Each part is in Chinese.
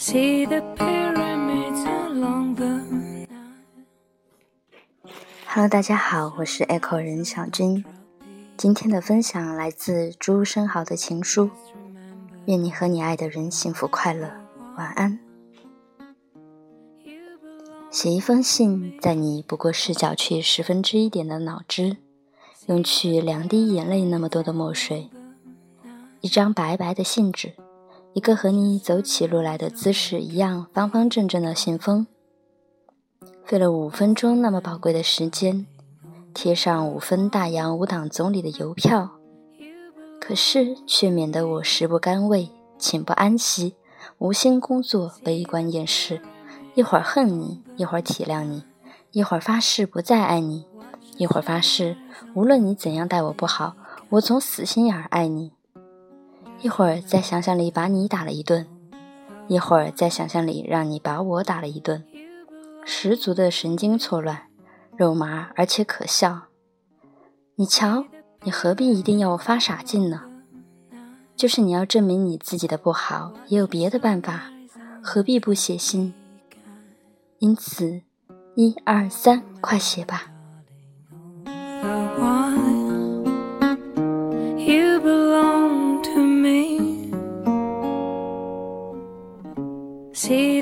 See the pyramids along the Hello，大家好，我是 Echo 任小军。今天的分享来自朱生豪的情书，愿你和你爱的人幸福快乐，晚安。写一封信，在你不过视角去十分之一点的脑汁，用去两滴眼泪那么多的墨水，一张白白的信纸。一个和你走起路来的姿势一样方方正正的信封。费了五分钟那么宝贵的时间，贴上五分大洋五党总理的邮票，可是却免得我食不甘味，寝不安息，无心工作，悲观厌世，一会儿恨你，一会儿体谅你，一会儿发誓不再爱你，一会儿发誓无论你怎样待我不好，我从死心眼儿爱你，一会儿在想象里把你打了一顿，一会儿在想象里让你把我打了一顿。十足的神经错乱，肉麻而且可笑。你瞧，你何必一定要我发傻劲呢？就是你要证明你自己的不好，也有别的办法，何必不写信？因此，一二三，快写吧。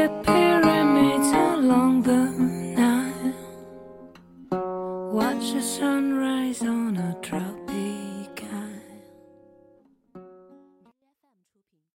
the pyramids along the Nile. Watch the sun